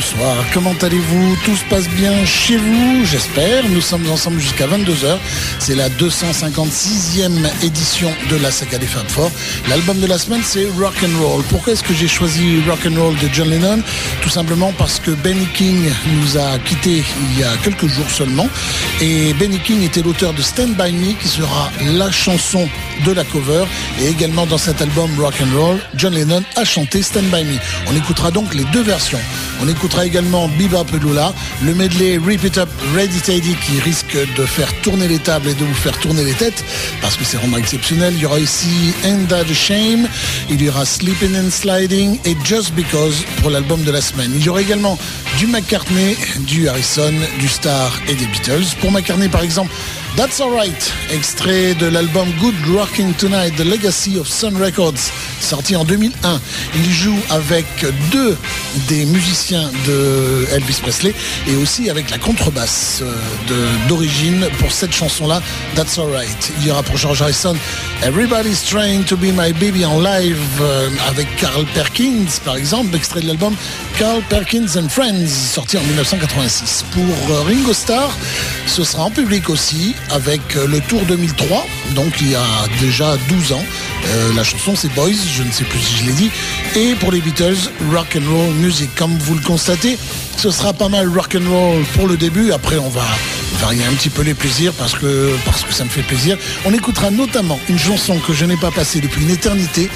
Bonsoir, comment allez-vous? Tout se passe bien chez vous, j'espère. Nous sommes ensemble jusqu'à 22h. C'est la 256e édition de la saga des Fab Four. L'album de la semaine, c'est Rock and Roll. Pourquoi est-ce que j'ai choisi Rock and Roll de John Lennon? Tout simplement parce que Benny King nous a quittés il y a quelques jours seulement. Et Benny King était l'auteur de Stand By Me, qui sera la chanson de la cover. Et également dans cet album Rock and Roll, John Lennon a chanté Stand By Me. On écoutera donc les deux versions. On écoutera également Bebop Lula, le medley Rip It Up Ready Tidy qui risque de faire tourner les tables et de vous faire tourner les têtes parce que c'est vraiment exceptionnel. Il y aura ici End the Shame, il y aura Sleeping and Sliding et Just Because pour l'album de la semaine. Il y aura également du McCartney, du Harrison, du Star et des Beatles. Pour McCartney par exemple, That's Alright, extrait de l'album Good Rocking Tonight, The Legacy of Sun Records, sorti en 2001. Il joue avec deux des musiciens de Elvis Presley et aussi avec la contrebasse euh, d'origine pour cette chanson-là, That's Alright. Il y aura pour George Harrison Everybody's Trying to Be My Baby en live euh, avec Carl Perkins, par exemple, extrait de l'album Carl Perkins and Friends, sorti en 1986. Pour euh, Ringo Starr, ce sera en public aussi avec le Tour 2003, donc il y a déjà 12 ans. Euh, la chanson c'est Boys, je ne sais plus si je l'ai dit. Et pour les Beatles, Rock and Roll Music. Comme vous le constatez, ce sera pas mal rock and roll pour le début. Après, on va varier un petit peu les plaisirs parce que, parce que ça me fait plaisir. On écoutera notamment une chanson que je n'ai pas passée depuis une éternité,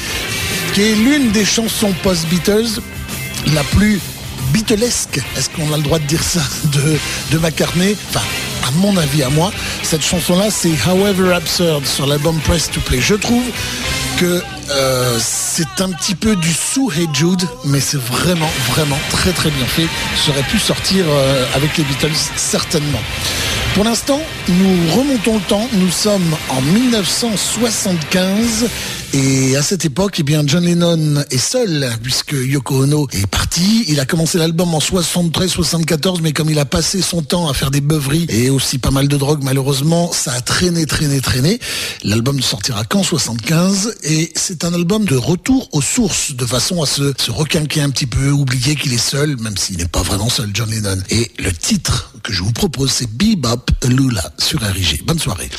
qui est l'une des chansons post-Beatles la plus Beatlesque, est-ce qu'on a le droit de dire ça, de, de McCartney? Enfin, à mon avis, à moi, cette chanson-là, c'est However Absurd sur l'album Press to Play. Je trouve que euh, c'est un petit peu du sous Hey Jude, mais c'est vraiment, vraiment très très bien fait. Ça aurait pu sortir euh, avec les Beatles, certainement. Pour l'instant, nous remontons le temps. Nous sommes en 1975 et à cette époque, eh bien, John Lennon est seul puisque Yoko Ono est parti. Il a commencé l'album en 73-74, mais comme il a passé son temps à faire des beuveries et aussi pas mal de drogue, malheureusement, ça a traîné, traîné, traîné. L'album ne sortira qu'en 75 et c'est un album de retour aux sources, de façon à se, se requinquer un petit peu, oublier qu'il est seul, même s'il n'est pas vraiment seul, John Lennon. Et le titre que je vous propose, c'est Bebop Lula sur RIG. Bonne soirée.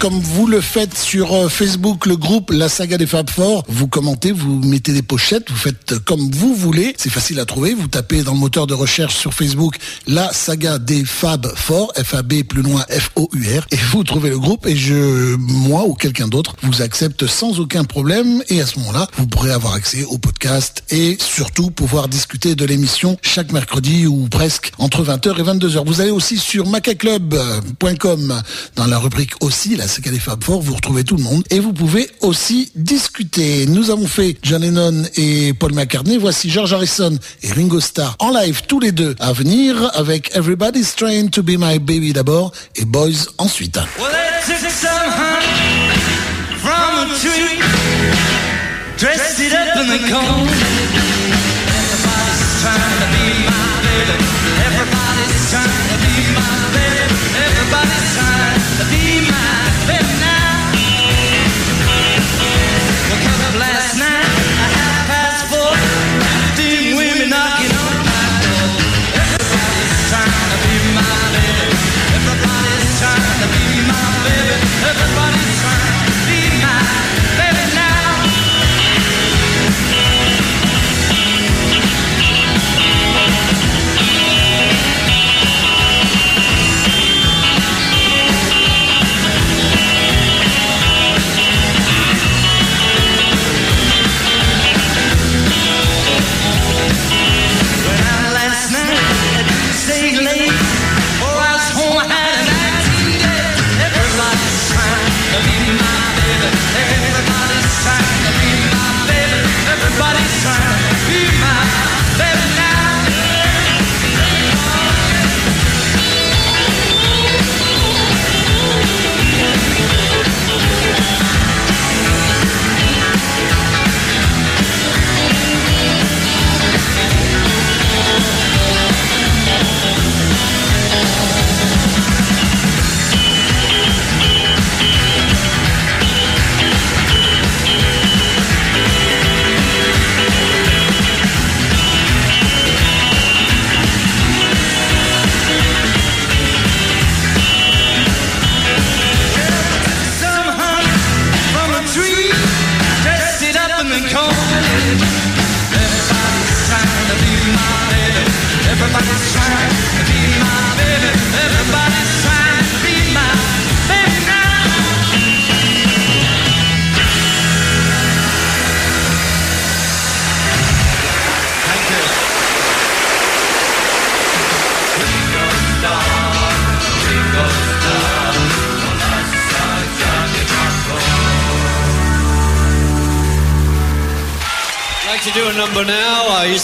Comme vous le faites sur euh, Facebook, le groupe La Saga des Fab Four. Vous commentez, vous mettez des pochettes, vous faites comme vous voulez. C'est facile à trouver. Vous tapez dans le moteur de recherche sur Facebook La Saga des Fab Four, F-A-B plus loin F-O-U-R, et vous trouvez le groupe. Et je, moi ou quelqu'un d'autre, vous accepte sans aucun problème. Et à ce moment-là, vous pourrez avoir accès au podcast et surtout pouvoir discuter de l'émission chaque mercredi ou presque entre 20h et 22h. Vous allez aussi sur macaclub.com dans la rubrique aussi, la Saga des Fab Four, vous retrouvez tout le monde et vous pouvez aussi discuter. Nous avons fait John Lennon et Paul McCartney. Voici George Harrison et Ringo Starr en live tous les deux à venir avec Everybody's Trying to Be My Baby d'abord et Boys ensuite.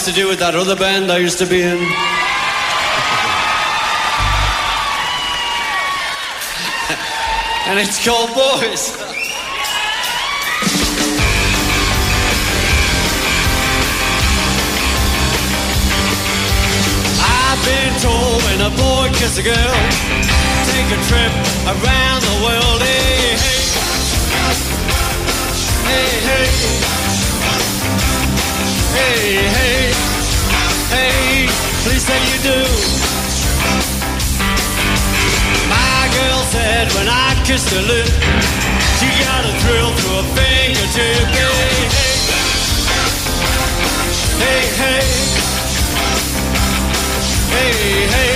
To do with that other band I used to be in. and it's called Boys. I've been told when a boy kisses a girl, take a trip around the world. Hey, hey, hey, hey. Hey, hey, say you do. My girl said when I kissed her lip, she got a thrill through her fingertip. Hey, hey, hey, hey, hey,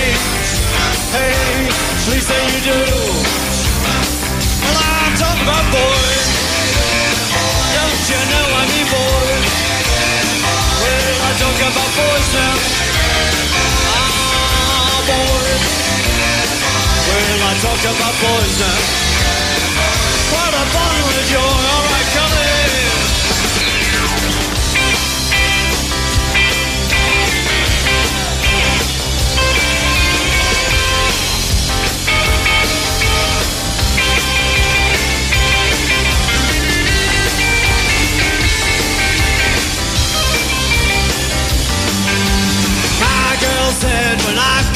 hey, please say you do. Well, I'm talking about boys. Don't you know I mean boys? Well, I talk about boys now. Ah, boys. Well, I talk about boys now? What a bundle of joy. All right,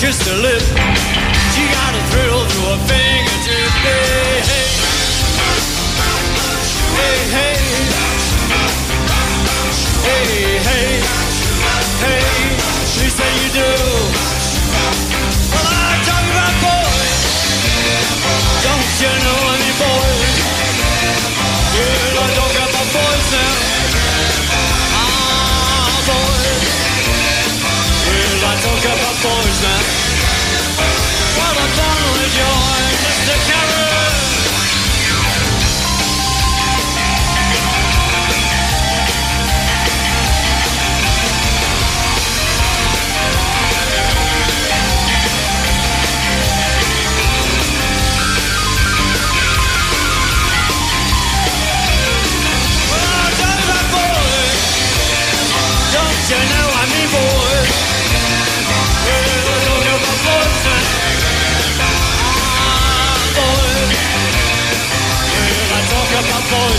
kissed her lip. She got a thrill through her fingertip. Hey, hey. Hey, hey. Hey, hey. Hey, Lisa, you do. Well, I'm talking about boys. Don't you know any boys? Yeah, I'm talking about boys now.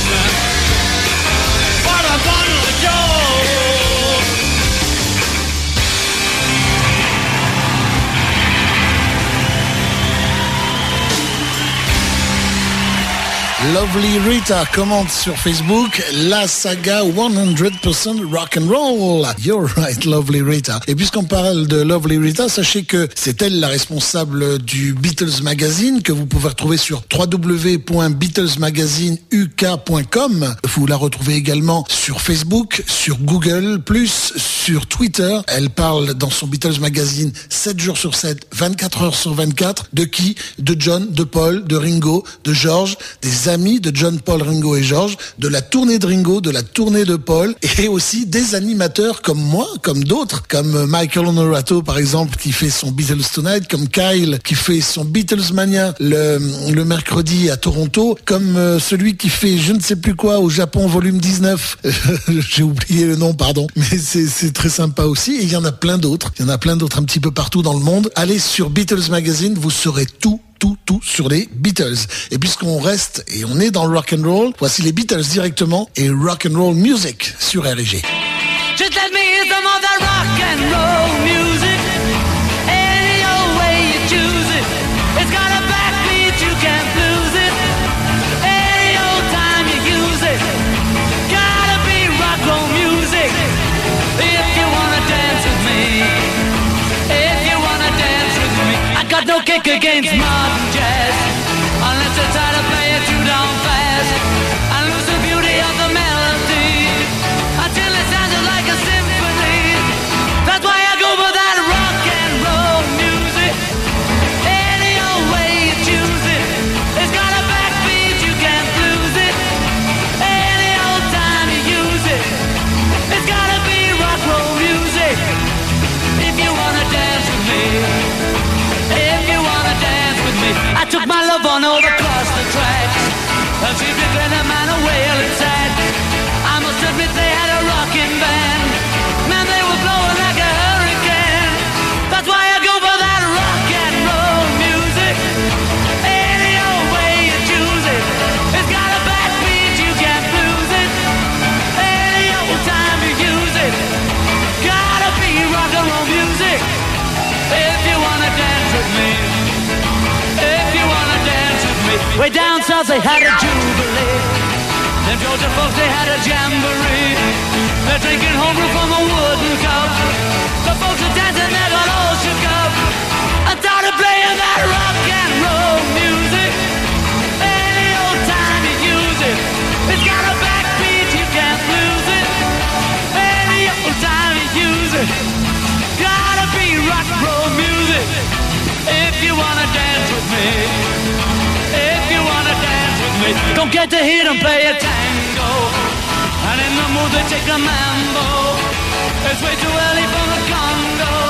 Now. What a bundle of joy. Lovely Rita commente sur Facebook la saga 100% rock and roll. You're right, Lovely Rita. Et puisqu'on parle de Lovely Rita, sachez que c'est elle la responsable du Beatles Magazine que vous pouvez retrouver sur www.beatlesmagazineuk.com. Vous la retrouvez également sur Facebook, sur Google+, sur Twitter. Elle parle dans son Beatles Magazine 7 jours sur 7, 24 heures sur 24. De qui? De John, de Paul, de Ringo, de George, des amis de John, Paul, Ringo et George, de la tournée de Ringo, de la tournée de Paul, et aussi des animateurs comme moi, comme d'autres, comme Michael Honorato par exemple, qui fait son Beatles Tonight, comme Kyle, qui fait son Beatles Mania le, le mercredi à Toronto, comme euh, celui qui fait je ne sais plus quoi au Japon, volume 19. J'ai oublié le nom, pardon, mais c'est très sympa aussi. Et il y en a plein d'autres. Il y en a plein d'autres un petit peu partout dans le monde. Allez sur Beatles Magazine, vous saurez tout tout, tout sur les Beatles. Et puisqu'on reste et on est dans le rock and roll, voici les Beatles directement et rock and roll music sur RG. No kick against modern jazz. South they had a jubilee. Them Georgia folks they had a jamboree. They're drinking homebrew from a wooden cup. The folks are dancing, they got all shook up. I started playing that rock and roll music. Don't get to hear them play a tango. And in the mood they take a mambo. It's way too early for the Congo.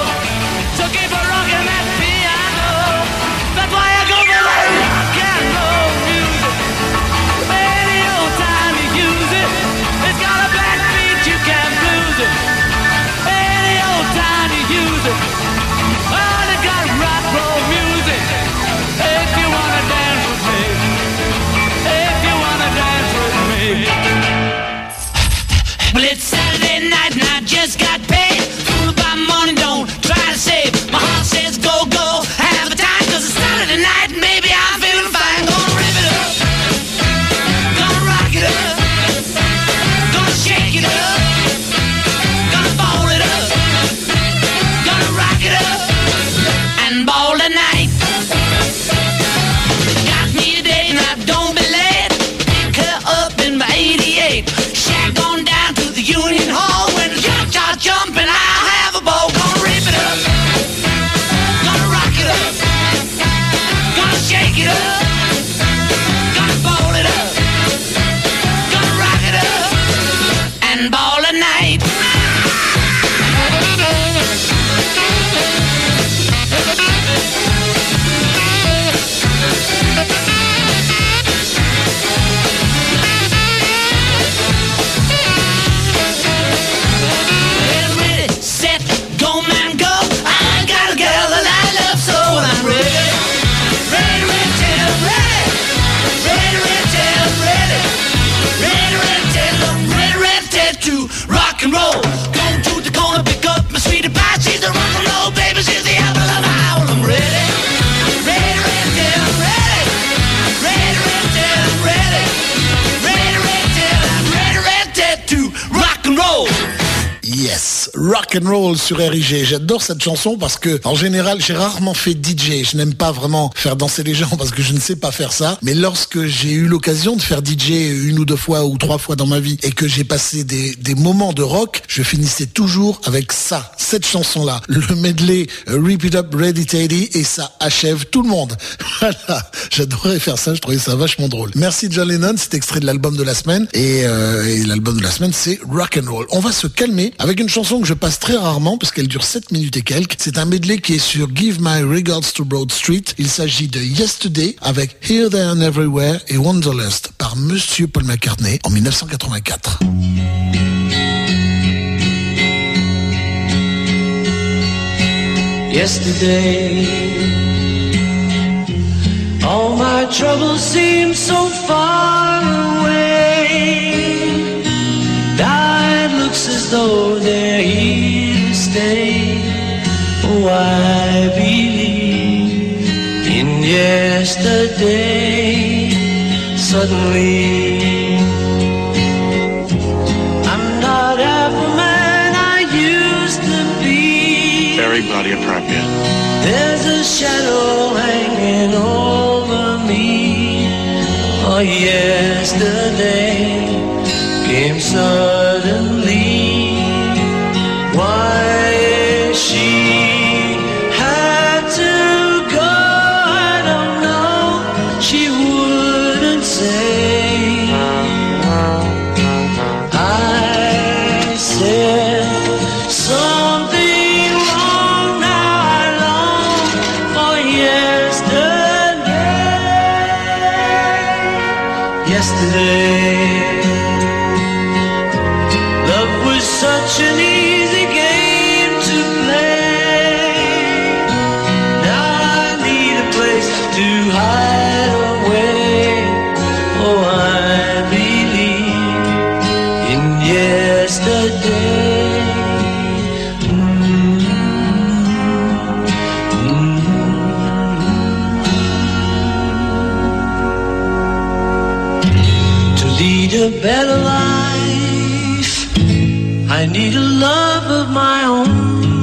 J'adore cette chanson parce que en général, j'ai rarement fait DJ. Je n'aime pas vraiment faire danser les gens parce que je ne sais pas faire ça. Mais lorsque j'ai eu l'occasion de faire DJ une ou deux fois ou trois fois dans ma vie et que j'ai passé des, des moments de rock, je finissais toujours avec ça, cette chanson-là, le medley euh, Rip It Up Ready Teddy et ça achève tout le monde. Voilà, j'adorais faire ça, je trouvais ça vachement drôle. Merci John Lennon, c'est extrait de l'album de la semaine et, euh, et l'album de la semaine c'est Rock and Roll. On va se calmer avec une chanson que je passe très rarement parce qu'elle dure 7 minutes et quelques. C'est un medley qui est sur Give My Regards to Broad Street. Il s'agit de Yesterday avec Here, There and Everywhere et Wanderlust par Monsieur Paul McCartney en 1984. yesterday. All my troubles seem so far away. Now it looks as though they're Oh, I believe in yesterday. Suddenly, I'm not a man I used to be. Very bloody appropriate. There's a shadow hanging over me. Oh, yesterday came suddenly. Lead a better life, I need a love of my own.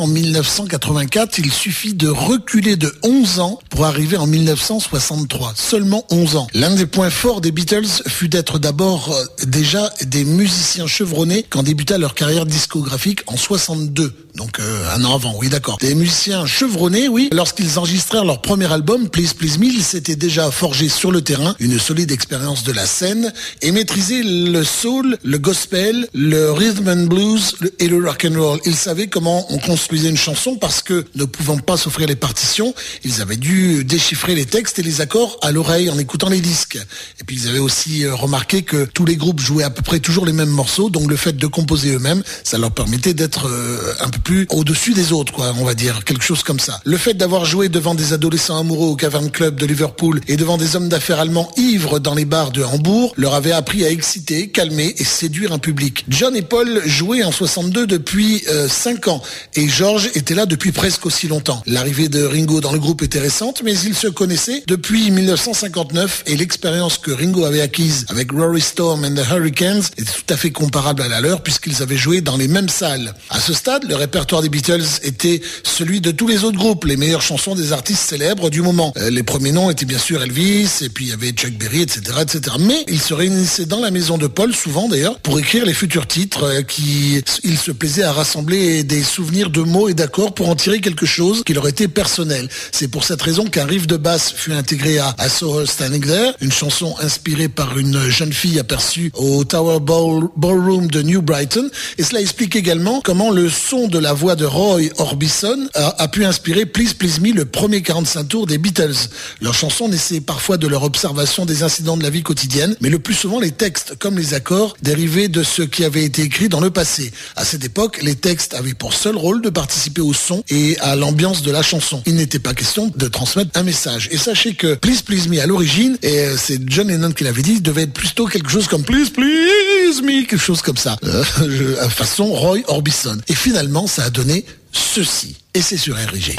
En 1984, il suffit de reculer de 11 ans pour arriver en 1963. Seulement 11 ans. L'un des points forts des Beatles fut d'être d'abord euh, déjà des musiciens chevronnés quand débuta leur carrière discographique en 62. Un an avant, oui d'accord. Des musiciens chevronnés, oui. Lorsqu'ils enregistrèrent leur premier album, Please Please Me, ils s'étaient déjà forgés sur le terrain une solide expérience de la scène et maîtrisaient le soul, le gospel, le rhythm and blues et le rock and roll. Ils savaient comment on construisait une chanson parce que ne pouvant pas s'offrir les partitions, ils avaient dû déchiffrer les textes et les accords à l'oreille en écoutant les disques. Et puis ils avaient aussi euh, remarqué que tous les groupes jouaient à peu près toujours les mêmes morceaux, donc le fait de composer eux-mêmes, ça leur permettait d'être euh, un peu plus au-dessus des autres, quoi, on va dire, quelque chose comme ça. Le fait d'avoir joué devant des adolescents amoureux au Cavern Club de Liverpool et devant des hommes d'affaires allemands ivres dans les bars de Hambourg leur avait appris à exciter, calmer et séduire un public. John et Paul jouaient en 62 depuis 5 ans et George était là depuis presque aussi longtemps. L'arrivée de Ringo dans le groupe était récente, mais ils se connaissaient depuis 1959 et l'expérience que Ringo avait acquise avec Rory Storm and the Hurricanes était tout à fait comparable à la leur puisqu'ils avaient joué dans les mêmes salles. À ce stade, le répertoire des Beatles était celui de tous les autres groupes, les meilleures chansons des artistes célèbres du moment. Euh, les premiers noms étaient bien sûr Elvis et puis il y avait Chuck Berry, etc., etc. Mais ils se réunissaient dans la maison de Paul, souvent d'ailleurs, pour écrire les futurs titres euh, qui, il se plaisait à rassembler des souvenirs de mots et d'accords pour en tirer quelque chose qui leur était personnel. C'est pour cette raison qu'un riff de basse fut intégré à, à So Her Standing There, une chanson inspirée par une jeune fille aperçue au Tower Ball, Ballroom de New Brighton. Et cela explique également comment le son de la voix de Roy Orbison a, pu inspirer Please Please Me, le premier 45 tours des Beatles. Leurs chansons naissaient parfois de leur observation des incidents de la vie quotidienne, mais le plus souvent les textes, comme les accords, dérivaient de ce qui avait été écrit dans le passé. À cette époque, les textes avaient pour seul rôle de participer au son et à l'ambiance de la chanson. Il n'était pas question de transmettre un message. Et sachez que Please Please Me à l'origine, et euh, c'est John Lennon qui l'avait dit, devait être plutôt quelque chose comme Please Please Me, quelque chose comme ça, euh, façon Roy Orbison. Et finalement, ça a donné ceci. Et c'est sur RG.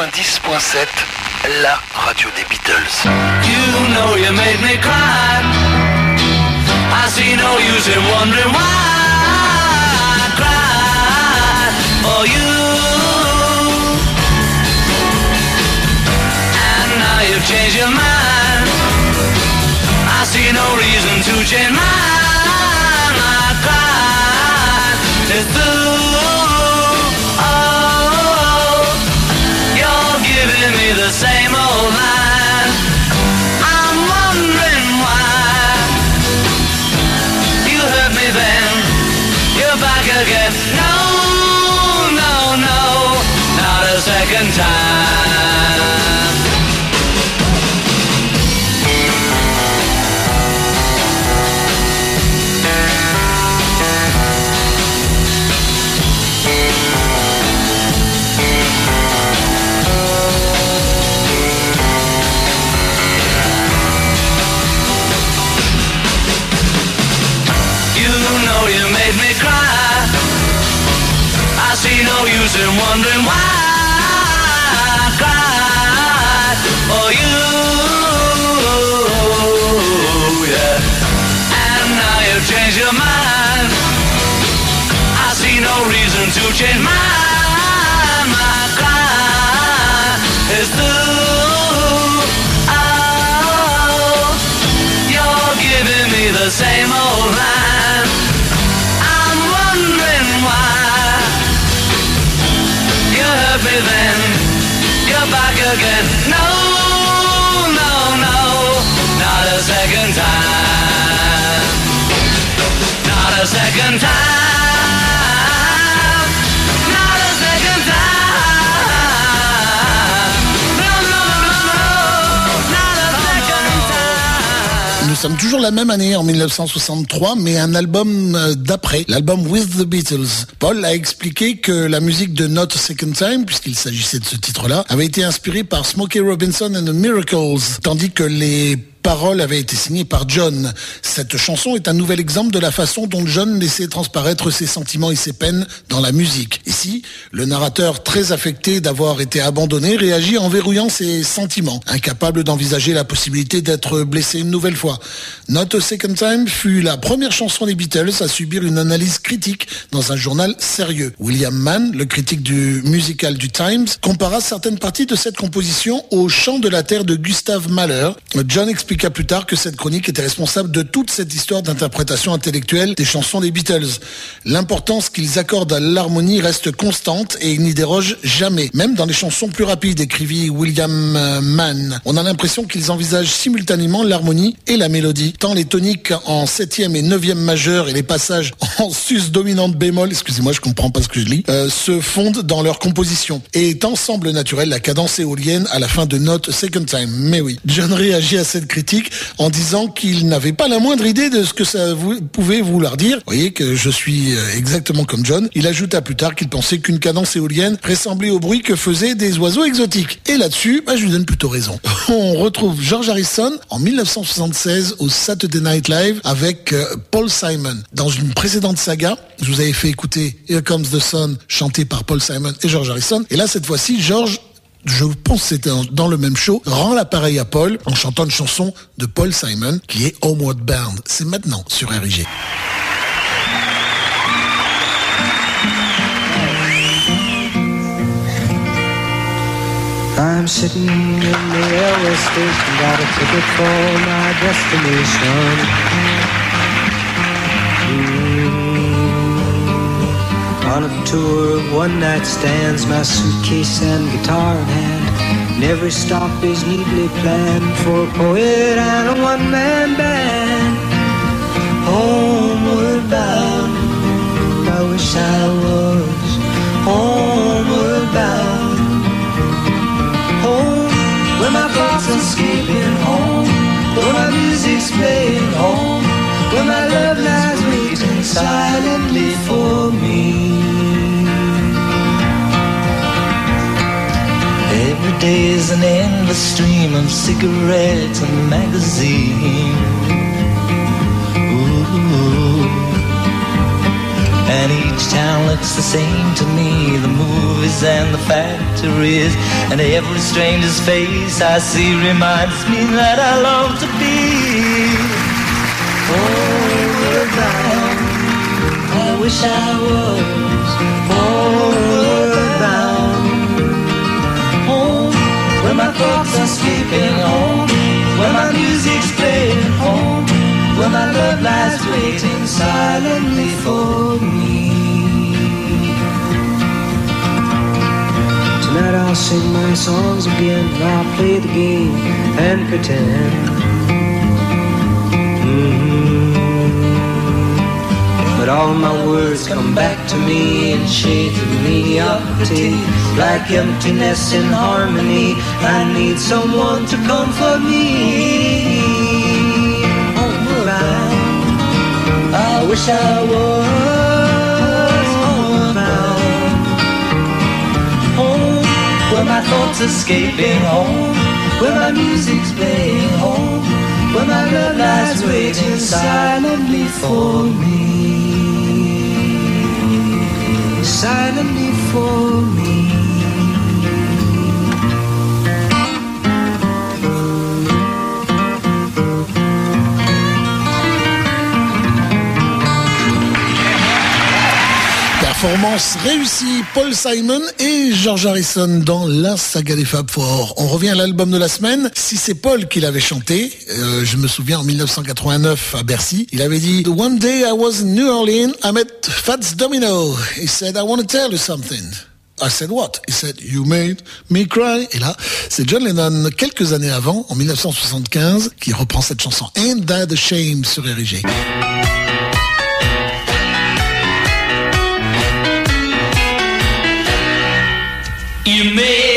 90.7, la radio des Beatles. You know you made me cry. I see no use in wondering why I cried for you. And now you've changed your mind. I see no reason to change mine. I cried. It's through. No use in wondering why again. No, no, no, not a second time. Not a second time. Sommes toujours la même année, en 1963, mais un album euh, d'après, l'album With the Beatles. Paul a expliqué que la musique de Not a Second Time, puisqu'il s'agissait de ce titre-là, avait été inspirée par Smokey Robinson and the Miracles, tandis que les paroles avaient été signées par John. Cette chanson est un nouvel exemple de la façon dont John laissait transparaître ses sentiments et ses peines dans la musique. Ici, le narrateur, très affecté d'avoir été abandonné, réagit en verrouillant ses sentiments, incapable d'envisager la possibilité d'être blessé une nouvelle fois. Not a Second Time fut la première chanson des Beatles à subir une analyse critique dans un journal sérieux. William Mann, le critique du musical du Times, compara certaines parties de cette composition au chant de la terre de Gustave Mahler. John expliqua plus tard que cette chronique était responsable de toute cette histoire d'interprétation intellectuelle des chansons des Beatles. L'importance qu'ils accordent à l'harmonie reste constante et ils n'y dérogent jamais, même dans les chansons plus rapides, écrivit William euh, Mann. On a l'impression qu'ils envisagent simultanément l'harmonie et la mélodie, tant les toniques en septième et neuvième majeur et les passages en sus dominante bémol, excusez-moi, je comprends pas ce que je lis, euh, se fondent dans leur composition et est ensemble naturel la cadence éolienne à la fin de Note Second Time. Mais oui, John réagit à cette critique en disant qu'il n'avait pas la moindre idée de ce que ça pouvait vouloir dire. Vous voyez que je suis euh, exactement comme John. Il ajouta plus tard qu'il pensait qu'une cadence éolienne ressemblait au bruit que faisaient des oiseaux exotiques. Et là-dessus, bah, je lui donne plutôt raison. On retrouve George Harrison en 1976 au Saturday Night Live avec euh, Paul Simon. Dans une précédente saga, je vous avais fait écouter Here Comes the Sun chanté par Paul Simon et George Harrison. Et là, cette fois-ci, George je pense que c'était dans- le même show, rend l'appareil à Paul en chantant une chanson de Paul Simon qui est Homeward Bound. C'est maintenant sur RIG. On a tour of one night stands, my suitcase and guitar in hand. And every stop is neatly planned for a poet and a one man band. Homeward bound, I wish I was homeward bound home where my thoughts are escaping home where my music's playing home where my love lies waiting silently for me every day is an endless stream of cigarettes and magazines. Ooh. And each town looks the same to me The movies and the factories. And every stranger's face I see Reminds me that I long to be bound I wish I was Home Where my thoughts are escaping home Where my music's playing home Where my love lies waiting silently for me Tonight I'll sing my songs again I'll play the game and pretend Mhm. But all my words come back to me in shades of mediocrity. Like emptiness in harmony, I need someone to comfort me. Oh, homebound, I wish I was homebound. Home, oh, where my thoughts escaping home, where my music's playing home, where my love lies waiting silently for me. Silently for me. Performance réussie, Paul Simon et George Harrison dans la saga des Fab Four. On revient à l'album de la semaine. Si c'est Paul qui l'avait chanté, euh, je me souviens en 1989 à Bercy, il avait dit One day I was in New Orleans, I met Fats Domino. He said I want to tell you something. I said what? He said you made me cry. Et là, c'est John Lennon quelques années avant, en 1975, qui reprend cette chanson Ain't That a Shame sur Érigé. You made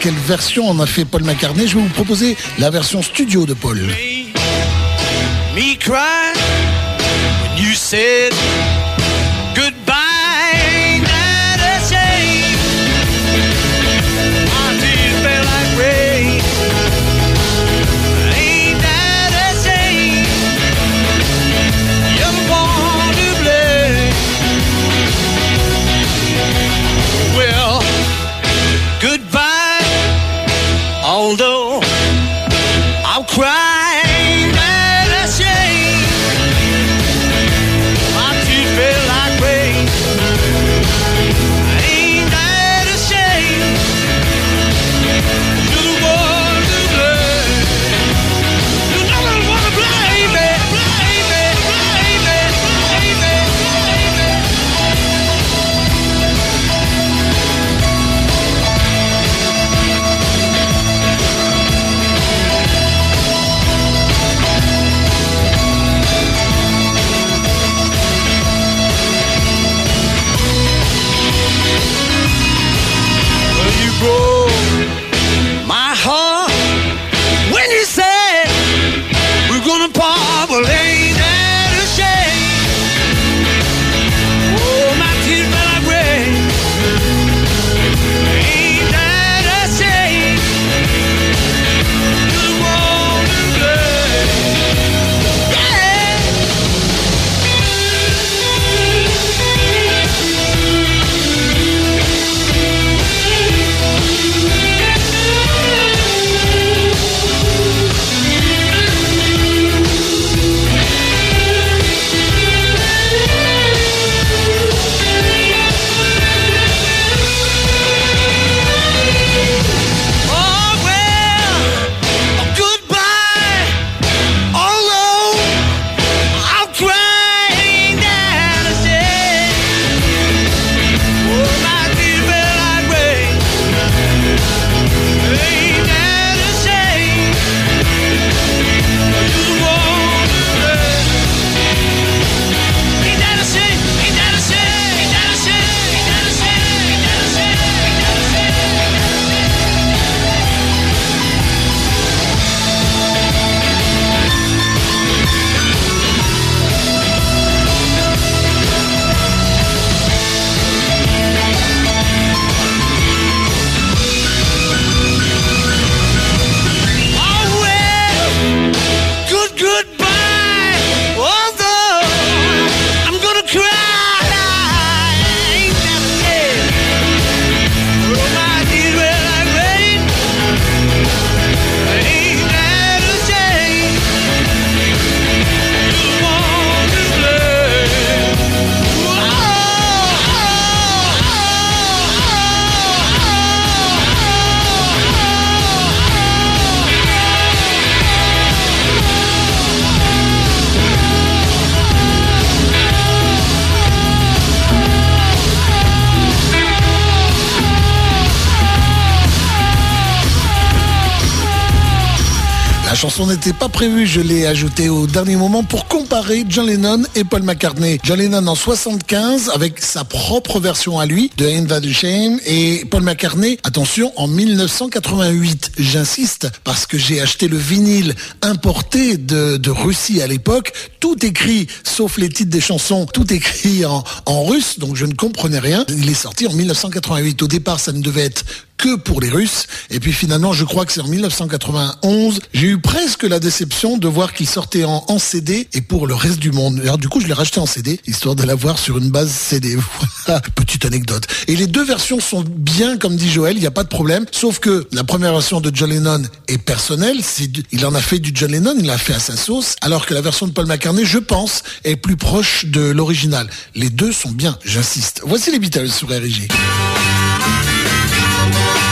quelle version en a fait Paul McCartney. Je vais vous proposer la version studio de Paul. Chanson n'était pas prévue, je l'ai ajoutée au dernier moment pour comparer John Lennon et Paul McCartney. John Lennon en 75 avec sa propre version à lui de Ain't That Shame et Paul McCartney, attention, en 1988. J'insiste parce que j'ai acheté le vinyle importé de, de Russie à l'époque, tout écrit sauf les titres des chansons, tout écrit en, en russe, donc je ne comprenais rien. Il est sorti en 1988. Au départ, ça ne devait être que pour les Russes. Et puis finalement, je crois que c'est en 1991. J'ai eu presque la déception de voir qu'il sortait en, CD et pour le reste du monde. Alors du coup, je l'ai racheté en CD, histoire de l'avoir sur une base CD. Voilà, petite anecdote. Et les deux versions sont bien, comme dit Joël, il n'y a pas de problème. Sauf que la première version de John Lennon est personnelle. Il en a fait du John Lennon, il l'a fait à sa sauce. Alors que la version de Paul McCartney, je pense, est plus proche de l'original. Les deux sont bien, j'insiste. Voici les Beatles sur RG. I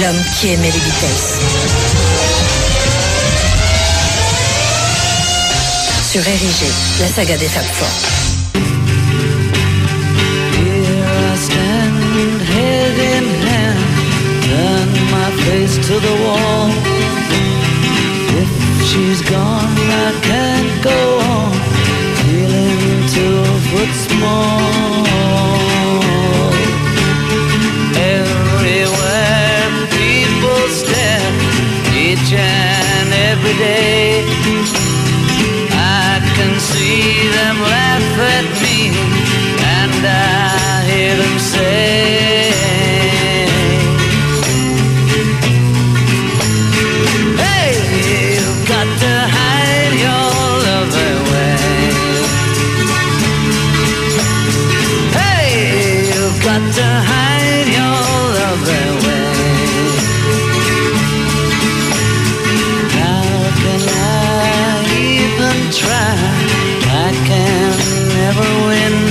L'homme qui aimait les Beatles. Sur Érigé, la saga des Fab Four. Here I stand, head in hand, turn my face to the wall. If she's gone, I can't go on, feeling two foot small. every day. I can see them laugh at me, and I hear them say. Hey, you've got to hide your love away. Hey, you've got to hide. Can never win.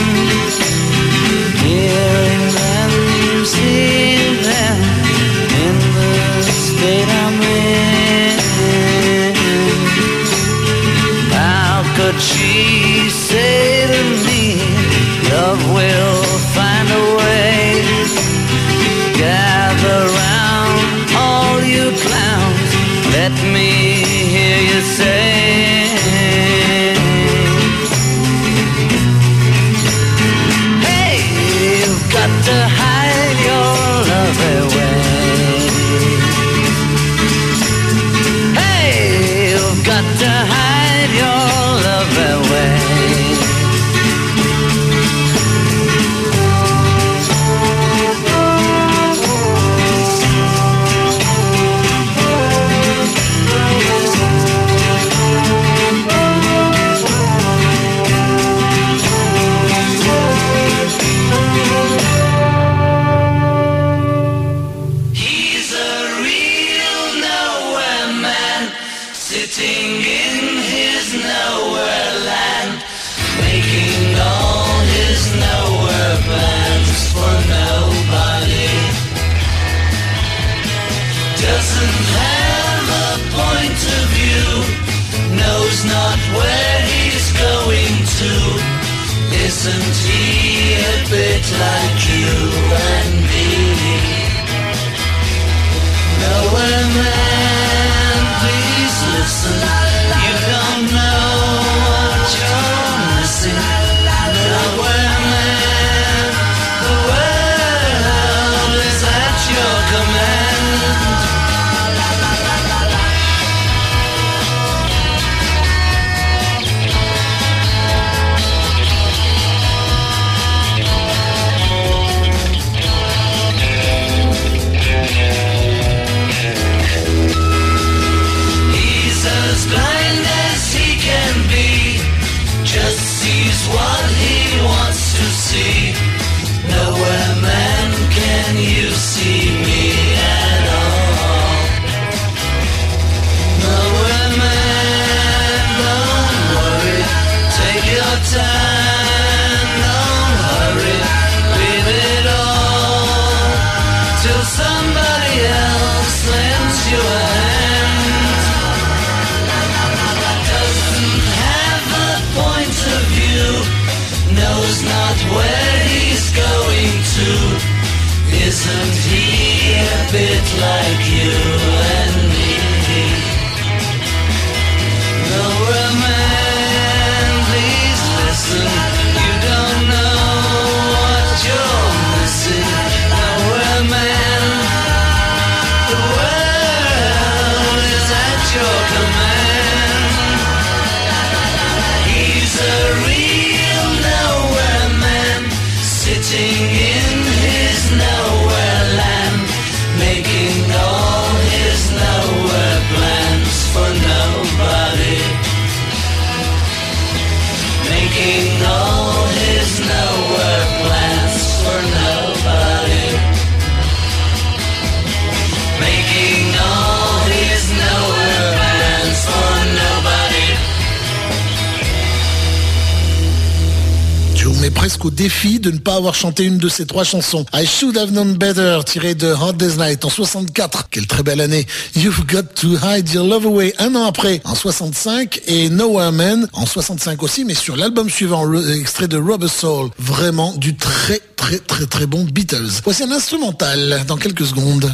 avoir chanté une de ses trois chansons. I Should Have Known Better, tirée de Hot Day's Night en 64. Quelle très belle année. You've Got to Hide Your Love Away un an après, en 65, et Nowhere Man en 65 aussi, mais sur l'album suivant, extrait de Rubber Soul. Vraiment du très très très très bon Beatles. Voici un instrumental dans quelques secondes.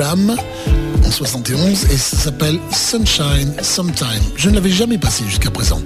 En 71 et ça s'appelle Sunshine Sometime. Je ne l'avais jamais passé jusqu'à présent.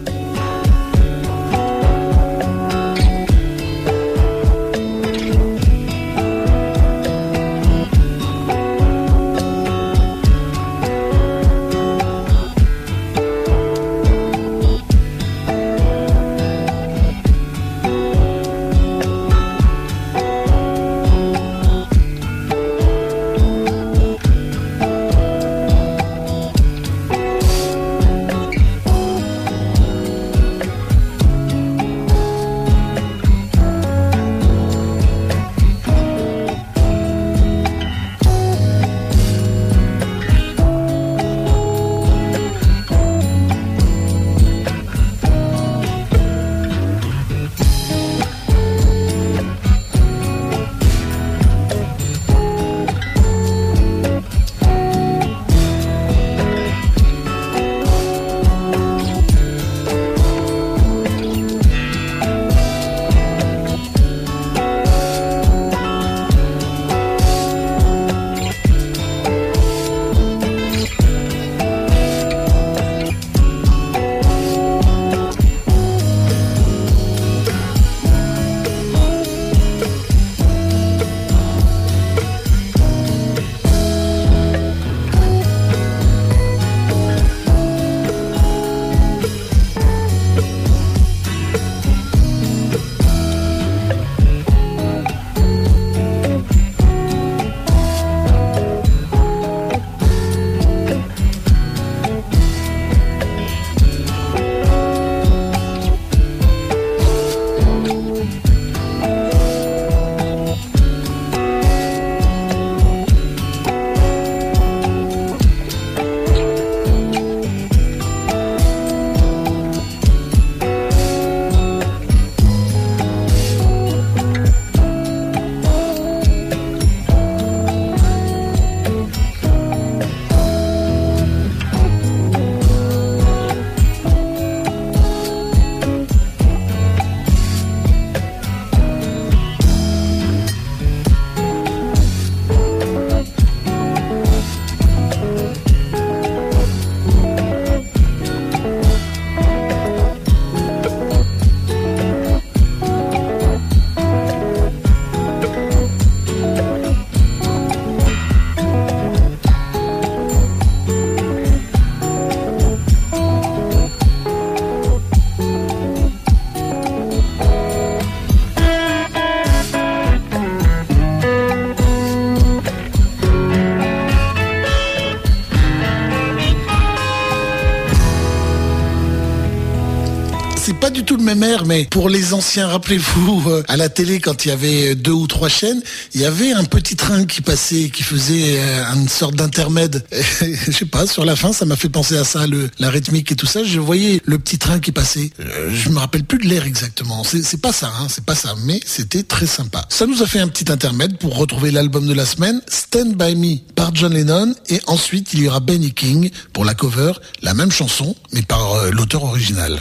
Même air, mais pour les anciens, rappelez-vous, euh, à la télé, quand il y avait deux ou trois chaînes, il y avait un petit train qui passait, qui faisait euh, une sorte d'intermède. Je sais pas, sur la fin, ça m'a fait penser à ça, le, la rythmique et tout ça. Je voyais le petit train qui passait. Euh, je me rappelle plus de l'air exactement. C'est pas ça, hein, c'est pas ça, mais c'était très sympa. Ça nous a fait un petit intermède pour retrouver l'album de la semaine, Stand By Me par John Lennon, et ensuite il y aura Benny King pour la cover, la même chanson, mais par euh, l'auteur original.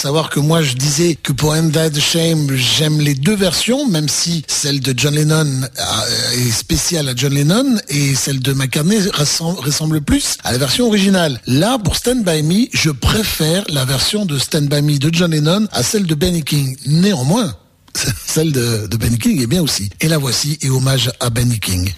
Savoir que moi je disais que pour End That Shame j'aime les deux versions, même si celle de John Lennon euh, est spéciale à John Lennon et celle de McCartney ressemble, plus à la version originale. Là pour Stand By Me, je préfère la version de Stand By Me de John Lennon à celle de Benny King. Néanmoins, celle de, de Benny King est bien aussi. Et la voici et hommage à Benny King.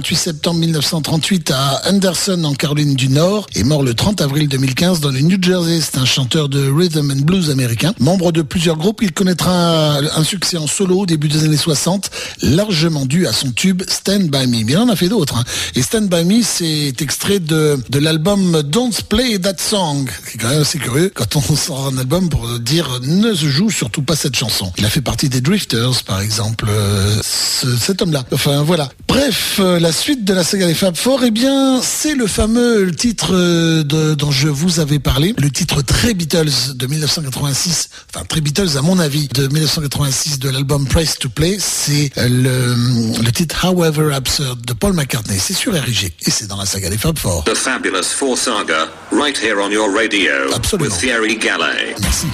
28 septembre 1938 à Anderson en Caroline du Nord et mort le 30 avril 2015 dans le New Jersey. C'est un chanteur de rhythm and blues américain. Membre de plusieurs groupes, il connaîtra un succès en solo au début des années 60, largement dû à son tube Stand By Me. Mais il en a fait d'autres. hein. Et Stand By Me, c'est extrait de, de l'album Don't Play That Song. C'est quand même assez curieux quand on sort un album pour dire ne se joue surtout pas cette chanson. Il a fait partie des Drifters, par exemple, euh, ce- cet homme-là. Enfin voilà. Bref, euh, la suite de la saga des Fab Four, eh bien, c'est le fameux titre euh, de- dont je vous avais parlé, le titre très Beatles de 1986, enfin très Beatles à mon avis, de 1986 de l'album Price to Play, c'est euh, le, le titre However Absurd de Paul McCartney. C'est sur RG et c'est dans la saga des Fab Four. The Fabulous Four Saga, right here on your radio. Absolument. With Thierry Gallet. Merci.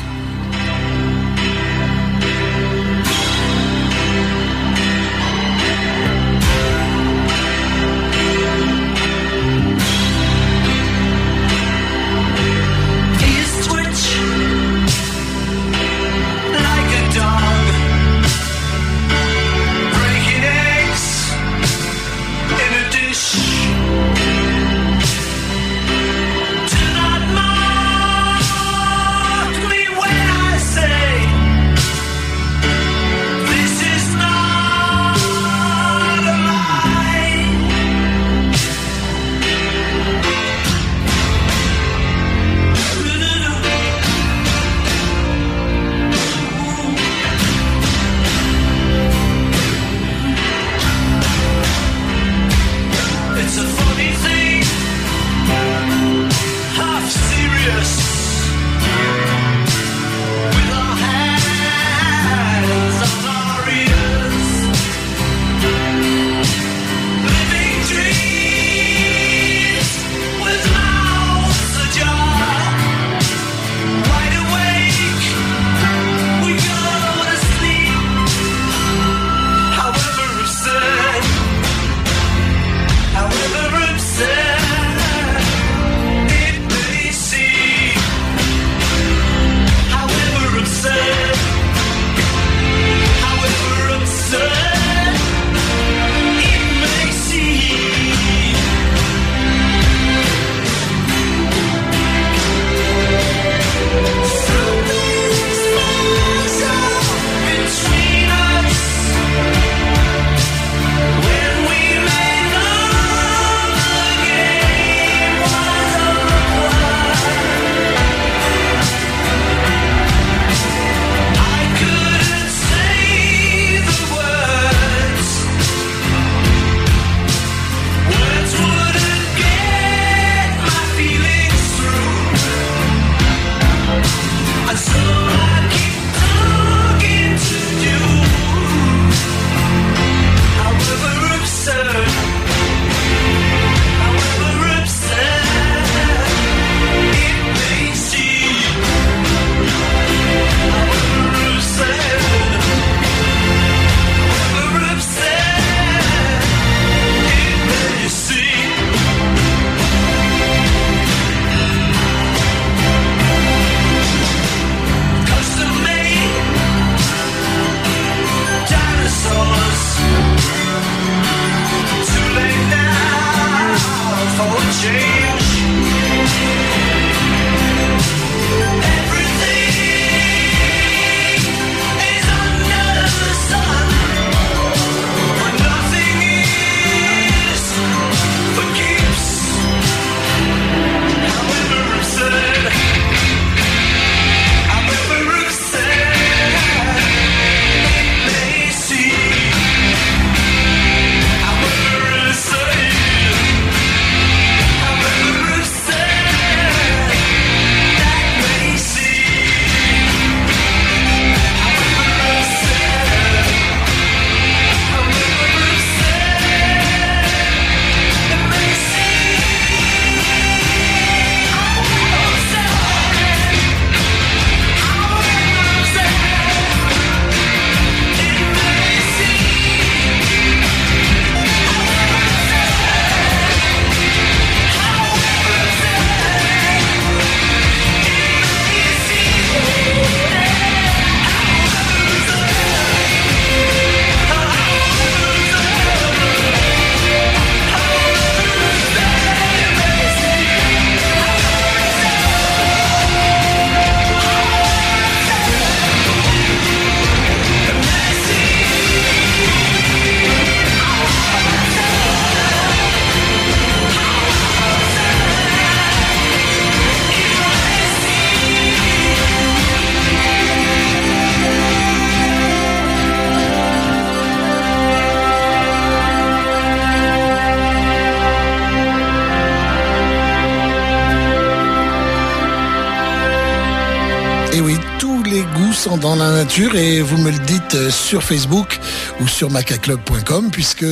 Sont dans la nature et vous me le dites euh, sur Facebook ou sur macaclub.com puisque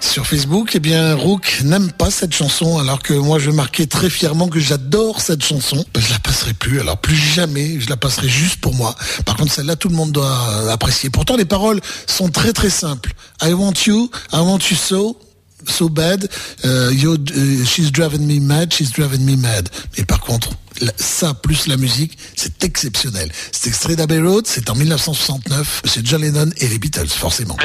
sur Facebook, eh bien, Rook n'aime pas cette chanson alors que moi je marquais très fièrement que j'adore cette chanson. Ben, je la passerai plus, alors plus jamais, je la passerai juste pour moi. Par contre, celle-là, tout le monde doit euh, apprécier. Pourtant, les paroles sont très très simples. I want you, I want you so, so bad, euh, euh, she's driving me mad, she's driving me mad. Mais par contre, ça plus la musique, c'est exceptionnel. C'est extrait d'Abbey Road, c'est en 1969, c'est John Lennon et les Beatles, forcément.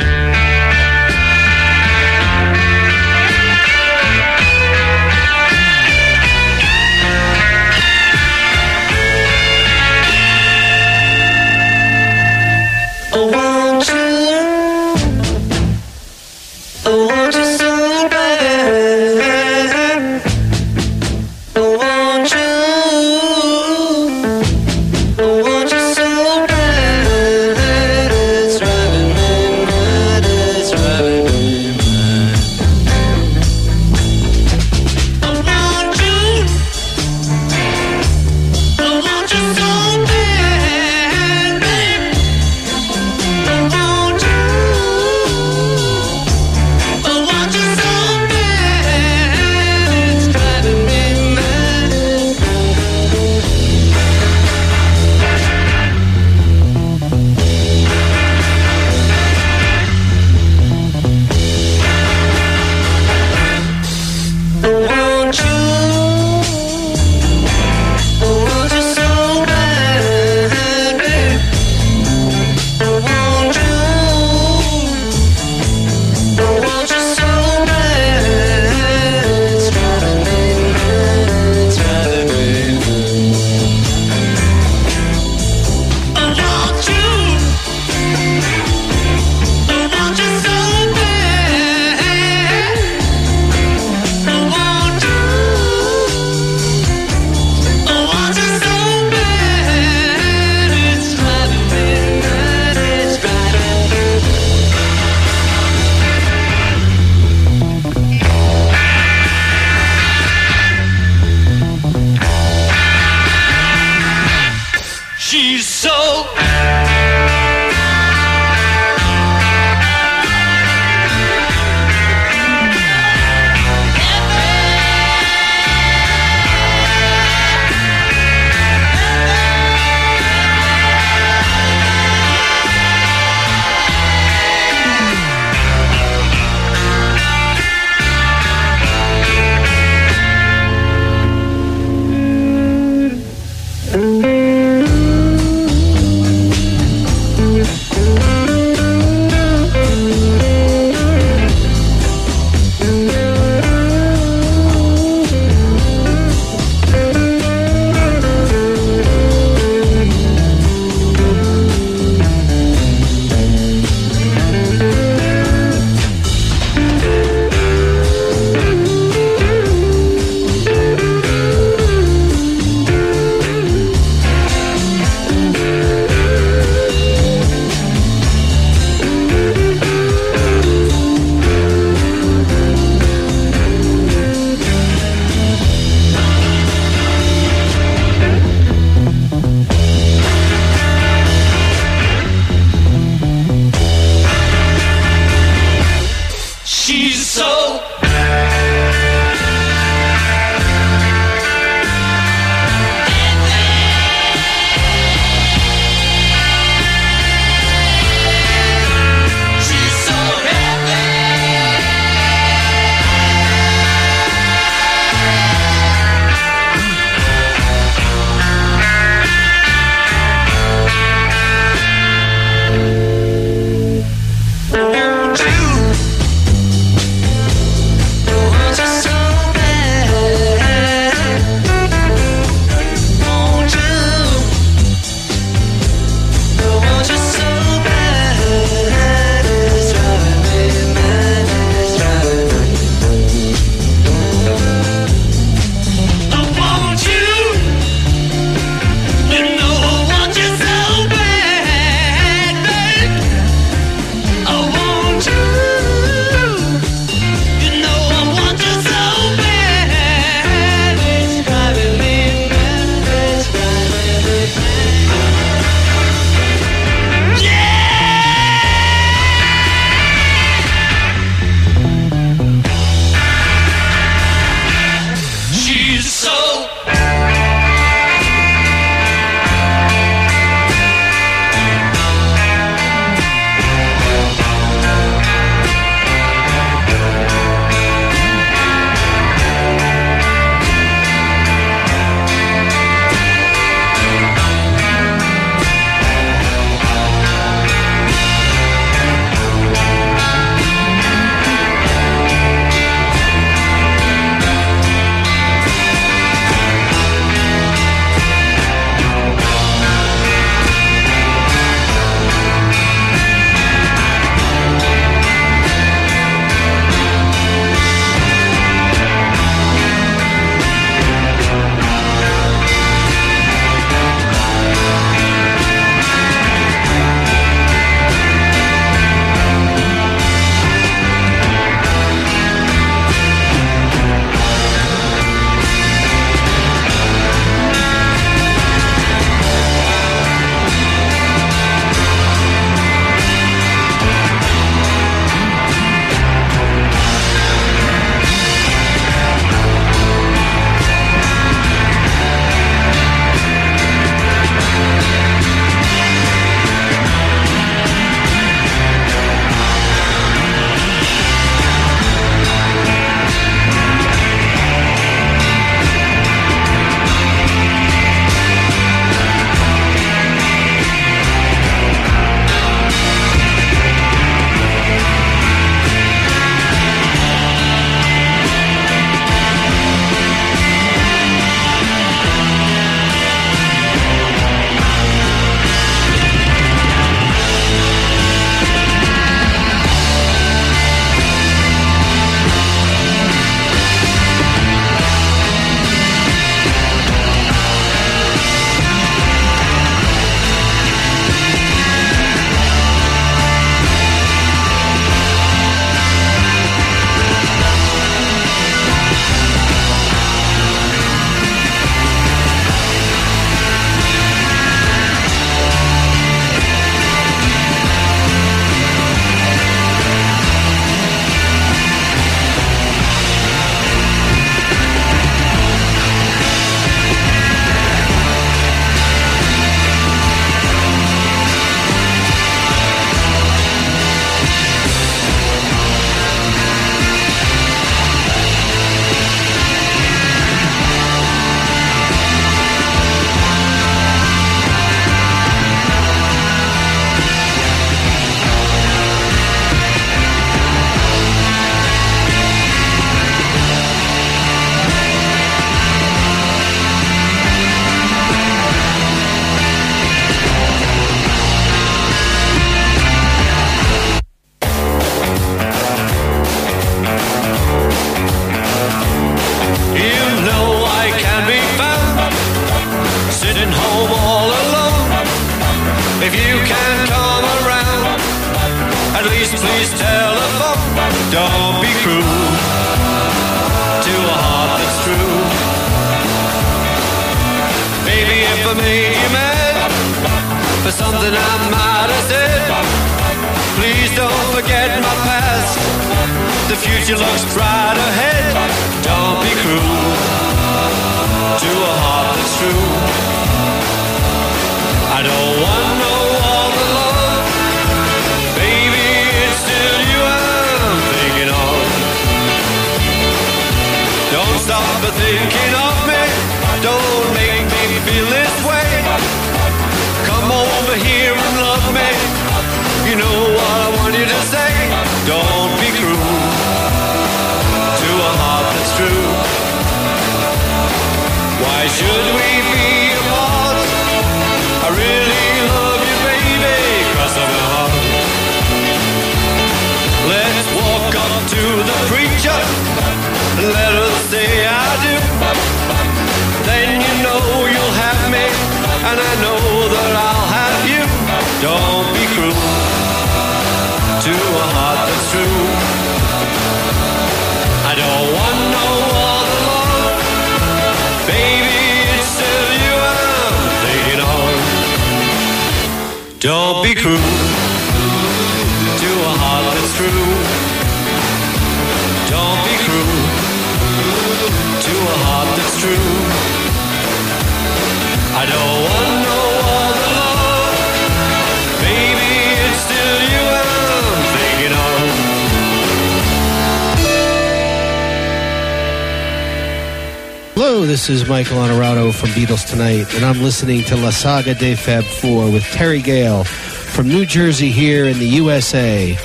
Michael Honorado from Beatles Tonight, and I'm listening to La Saga de Fab 4 with Terry Gale from New Jersey here in the USA.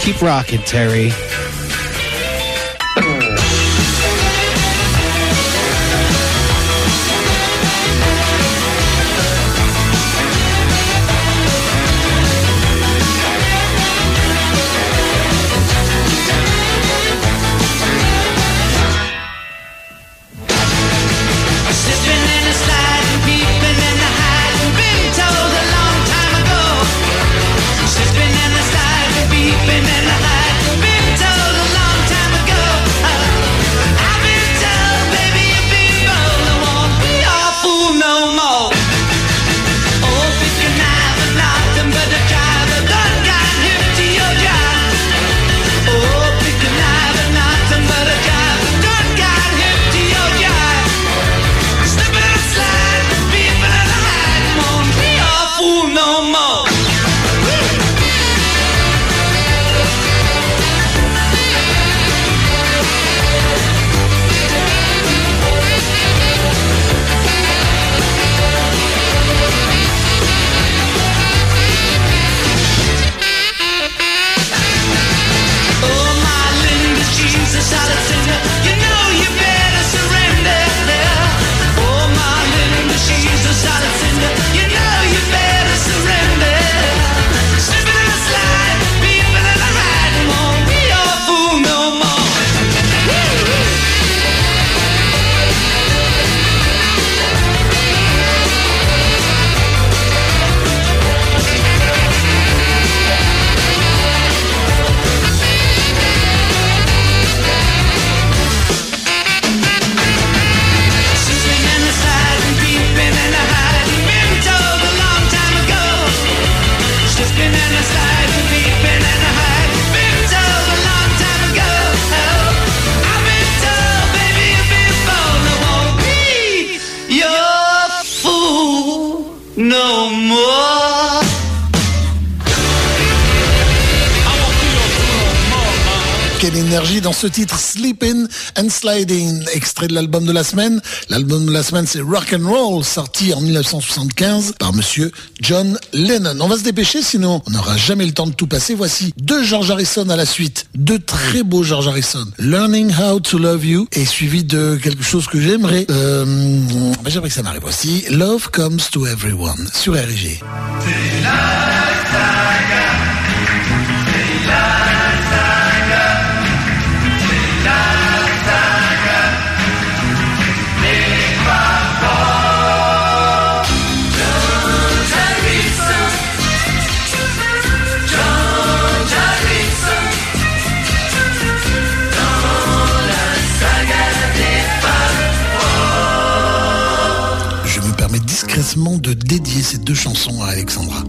Keep rocking, Terry. ce titre Sleeping and Sliding, extrait de l'album de la semaine. L'album de la semaine, c'est Rock and Roll, sorti en 1975 par monsieur John Lennon. On va se dépêcher, sinon on n'aura jamais le temps de tout passer. Voici deux George Harrison à la suite. Deux très beaux George Harrison. Learning How to Love You est suivi de quelque chose que j'aimerais. Euh, j'aimerais que ça m'arrive aussi. Love Comes to Everyone sur RG. De dédier ces deux chansons à Alexandra.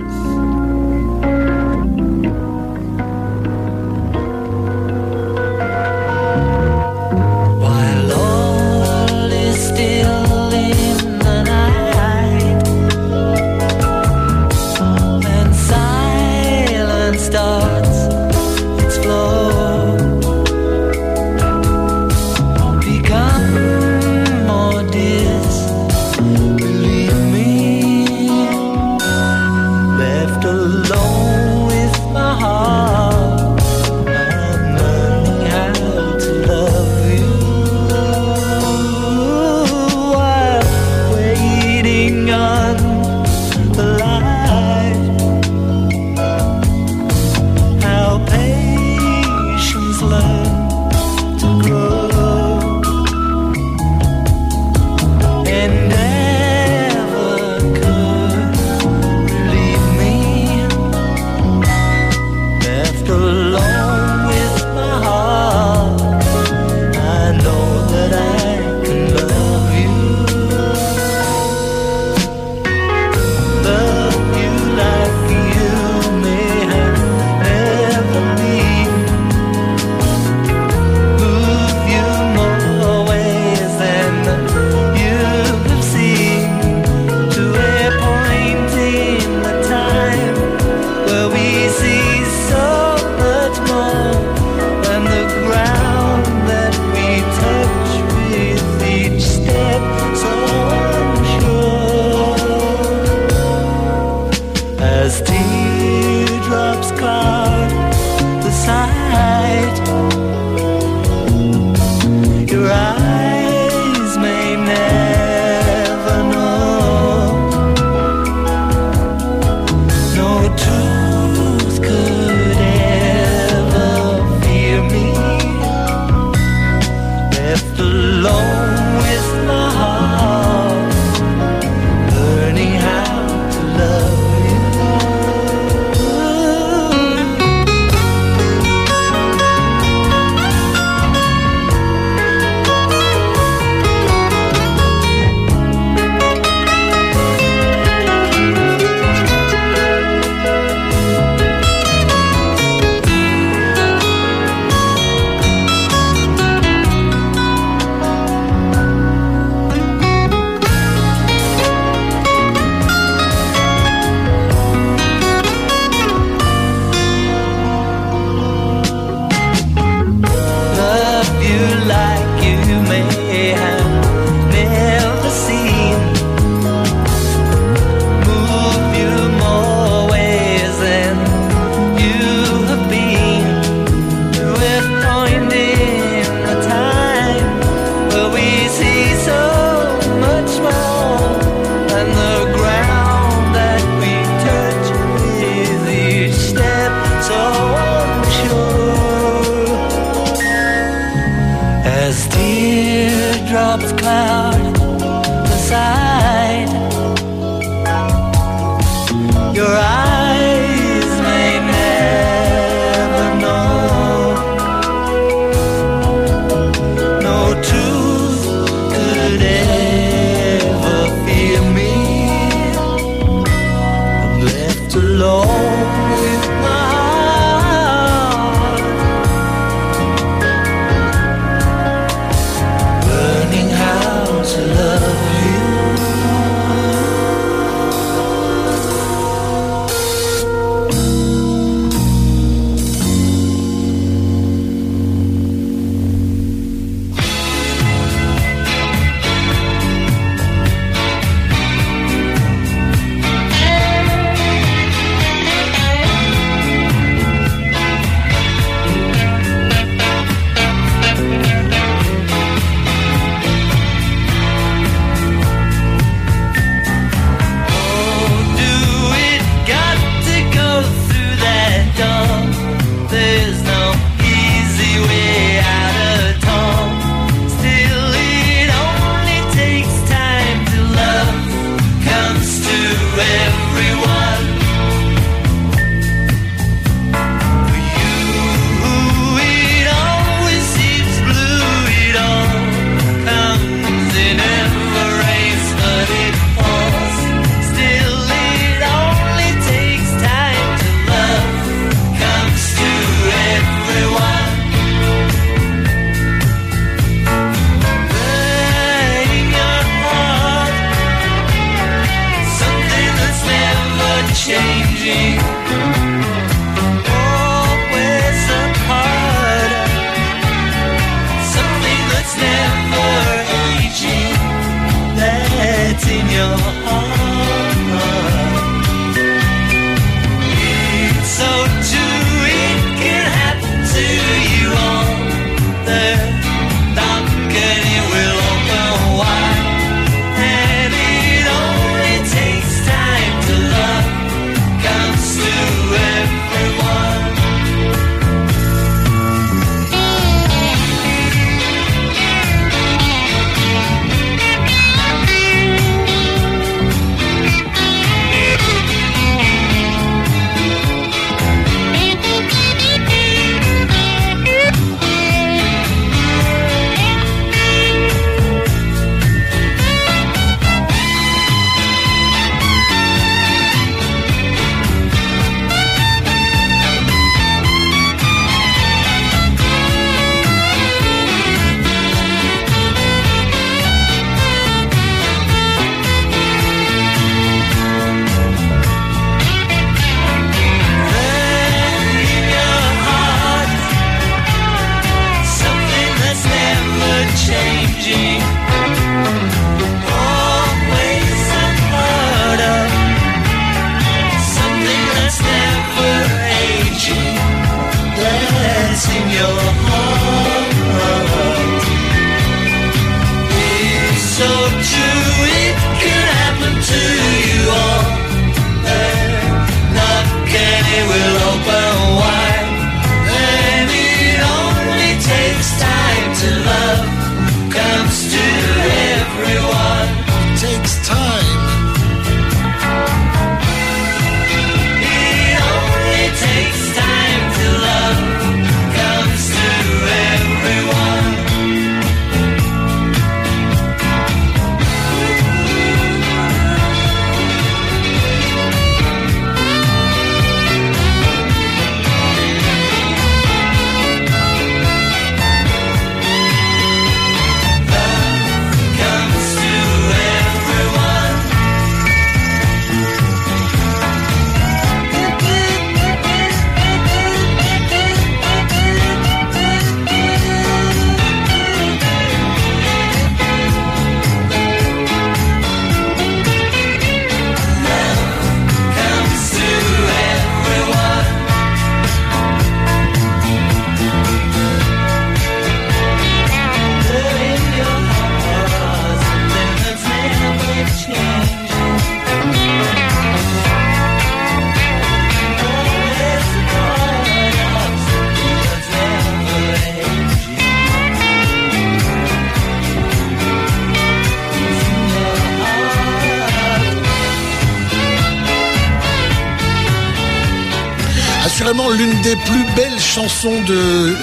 Assurément l'une des plus belles chansons de,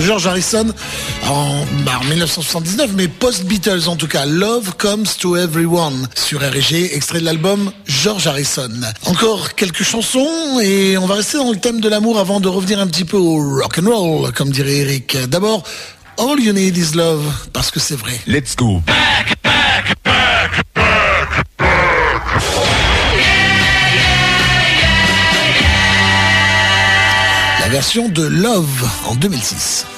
George Harrison en, bah, en 1979, mais post-Beatles en tout cas. Love Comes to Everyone sur RG, extrait de l'album George Harrison. Encore quelques chansons et on va rester dans le thème de l'amour avant de revenir un petit peu au rock and roll, comme dirait Eric. D'abord, All You Need Is Love, parce que c'est vrai. Let's go. De Love en 2006.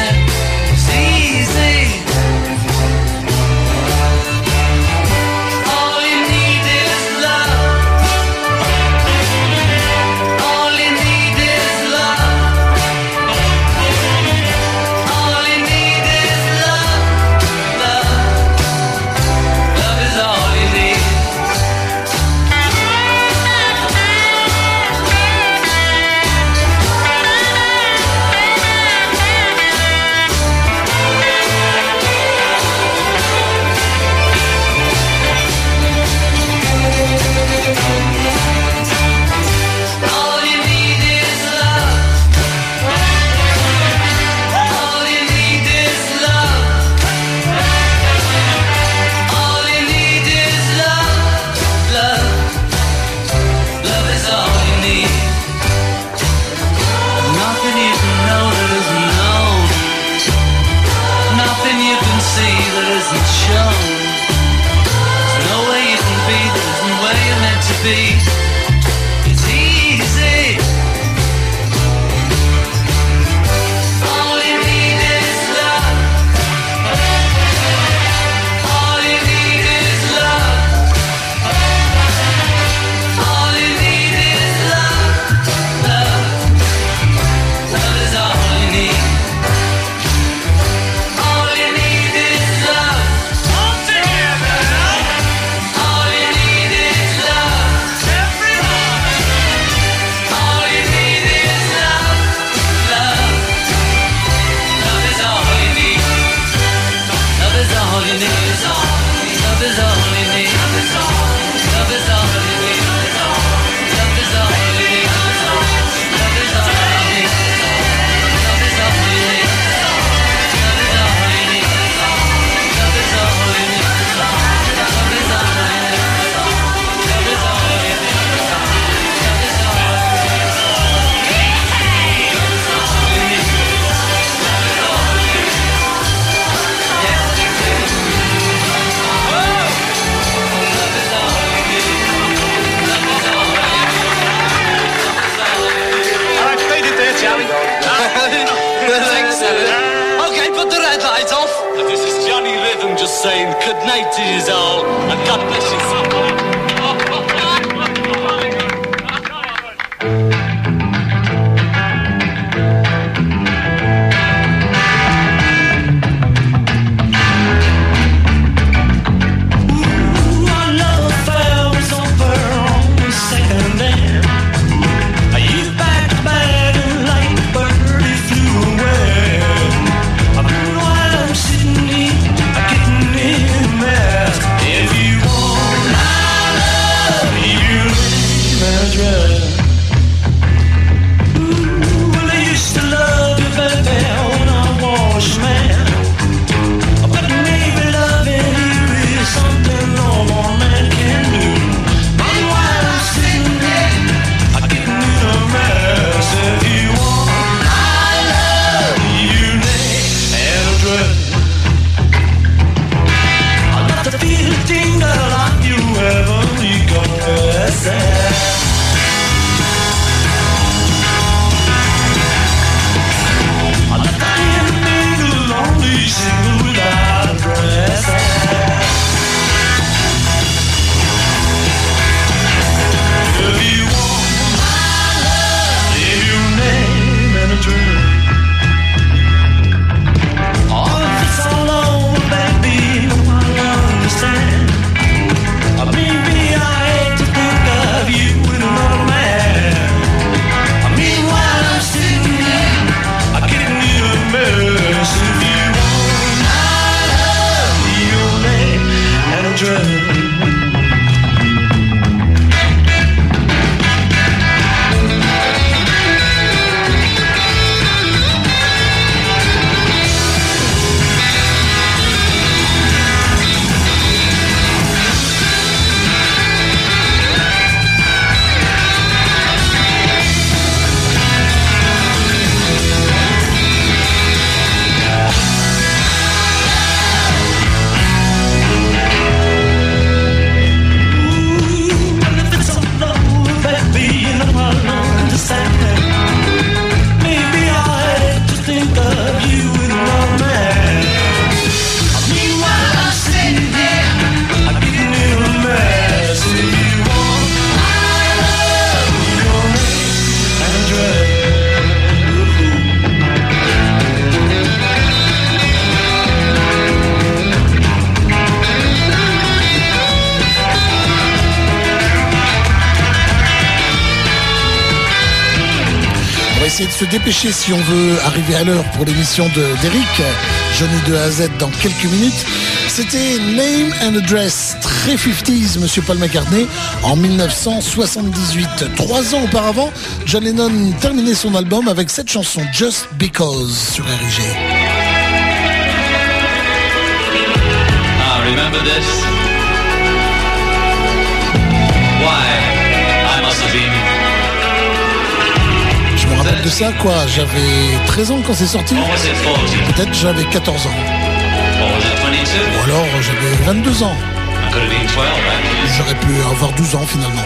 si on veut arriver à l'heure pour l'émission d'Eric, Johnny de A à Z dans quelques minutes. C'était Name and Address, très 50s, Monsieur Paul McCartney, en 1978. Trois ans auparavant, John Lennon terminait son album avec cette chanson Just Because sur RIG. Ah, Why? I must have been me rappelle de ça, quoi. J'avais 13 ans quand c'est sorti. Peut-être j'avais 14 ans. Ou alors j'avais 22 ans. J'aurais pu avoir 12 ans finalement.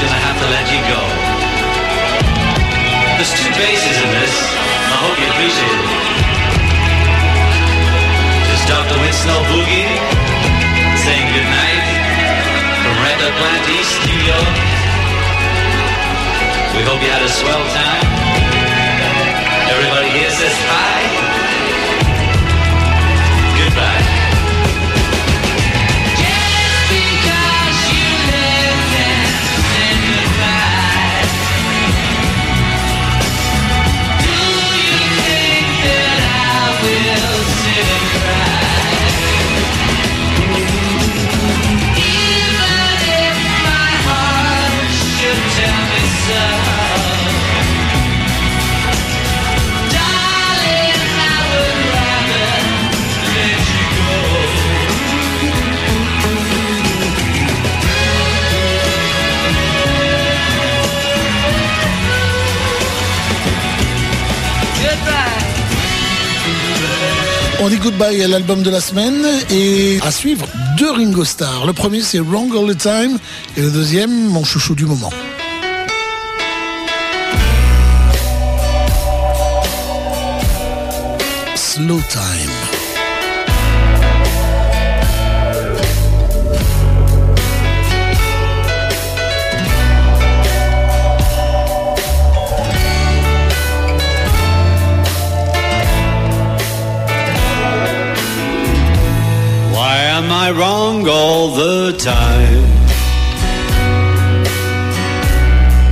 gonna have to let you go. There's two bases in this. I hope you appreciate it. There's Dr. Winslow Boogie saying goodnight from Red Atlantic East, New York. We hope you had a swell time. On dit goodbye à l'album de la semaine et à suivre deux Ringo Starr. Le premier c'est Wrong All the Time et le deuxième mon chouchou du moment. Slow Time. I wrong all the time?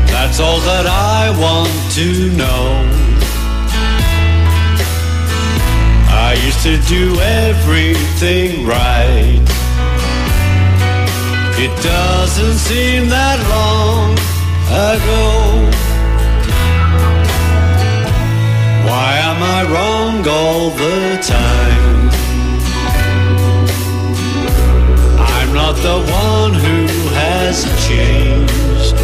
That's all that I want to know. I used to do everything right. It doesn't seem that long ago. Why am I wrong all the time? not the one who has changed.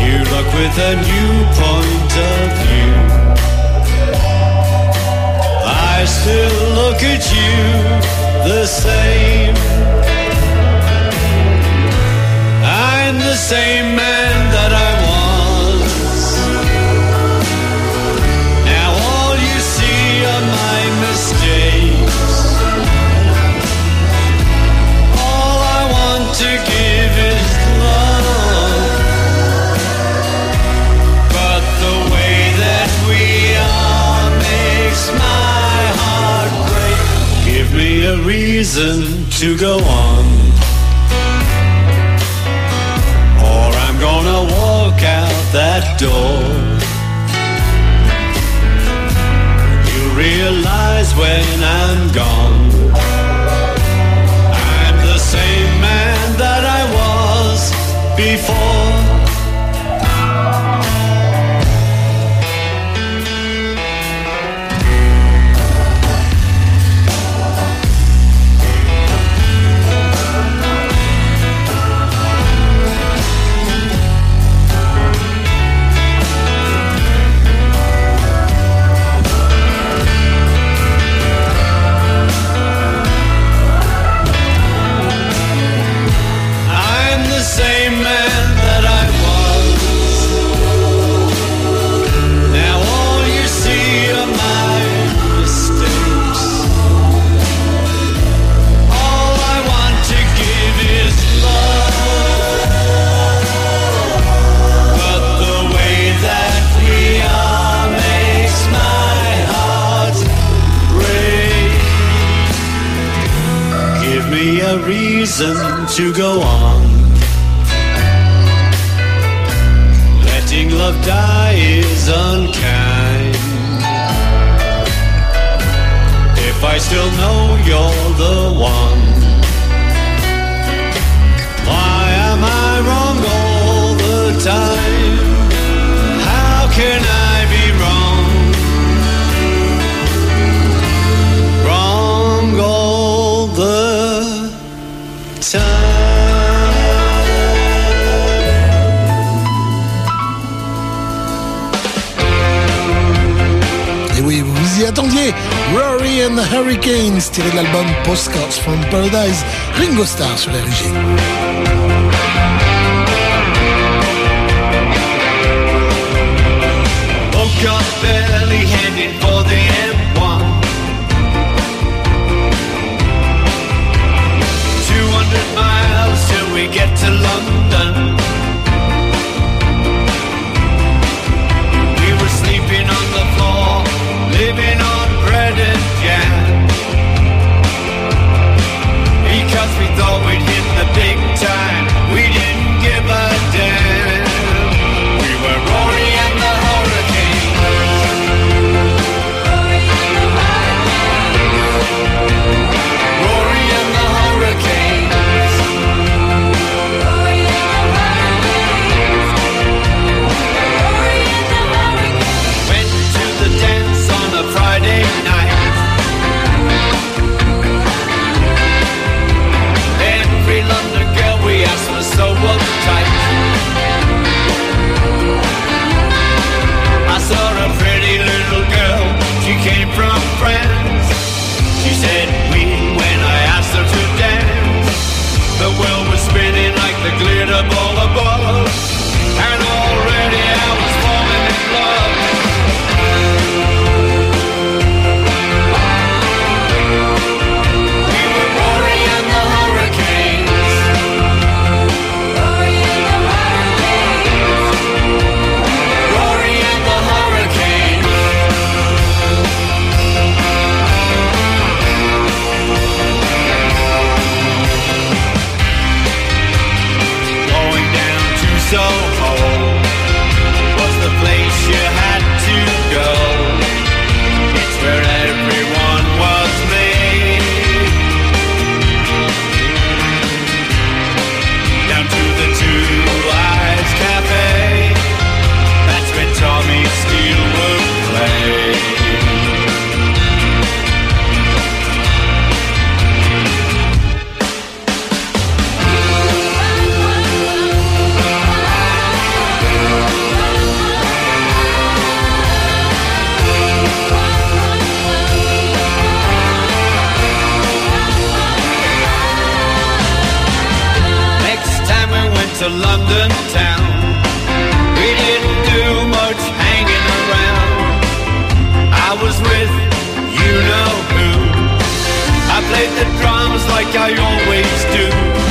You look with a new point of view. I still look at you the same. I'm the same man that I was. Reason to go on. Or I'm gonna walk out that door. You realize when I'm gone. I'm the same man that I was before. Reason to go on. Letting love die is unkind. If I still know you're the one, Rory and the Hurricanes, tiré de l'album Postcards from Paradise. Ringo Starr sur up barely heading for the M1. 200 miles till we get to London. Because we played the drums like I always do.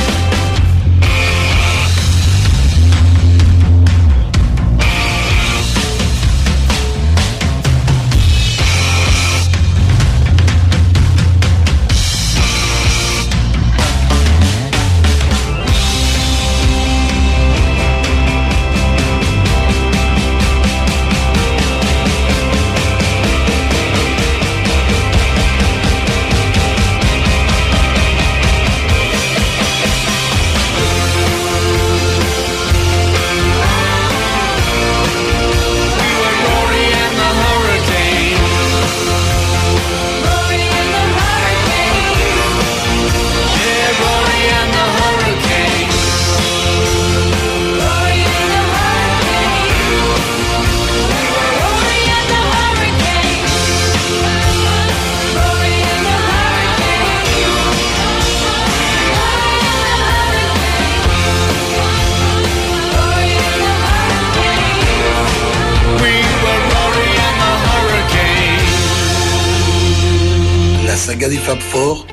Saga des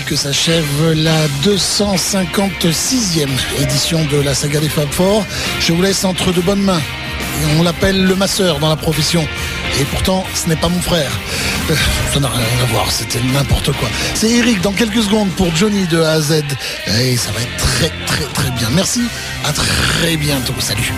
que s'achève la 256e édition de la saga des Fab Four. Je vous laisse entre de bonnes mains. On l'appelle le masseur dans la profession. Et pourtant, ce n'est pas mon frère. Euh, Ça n'a rien à voir, c'était n'importe quoi. C'est Eric dans quelques secondes pour Johnny de A à Z. Et ça va être très très très bien. Merci, à très bientôt. Salut.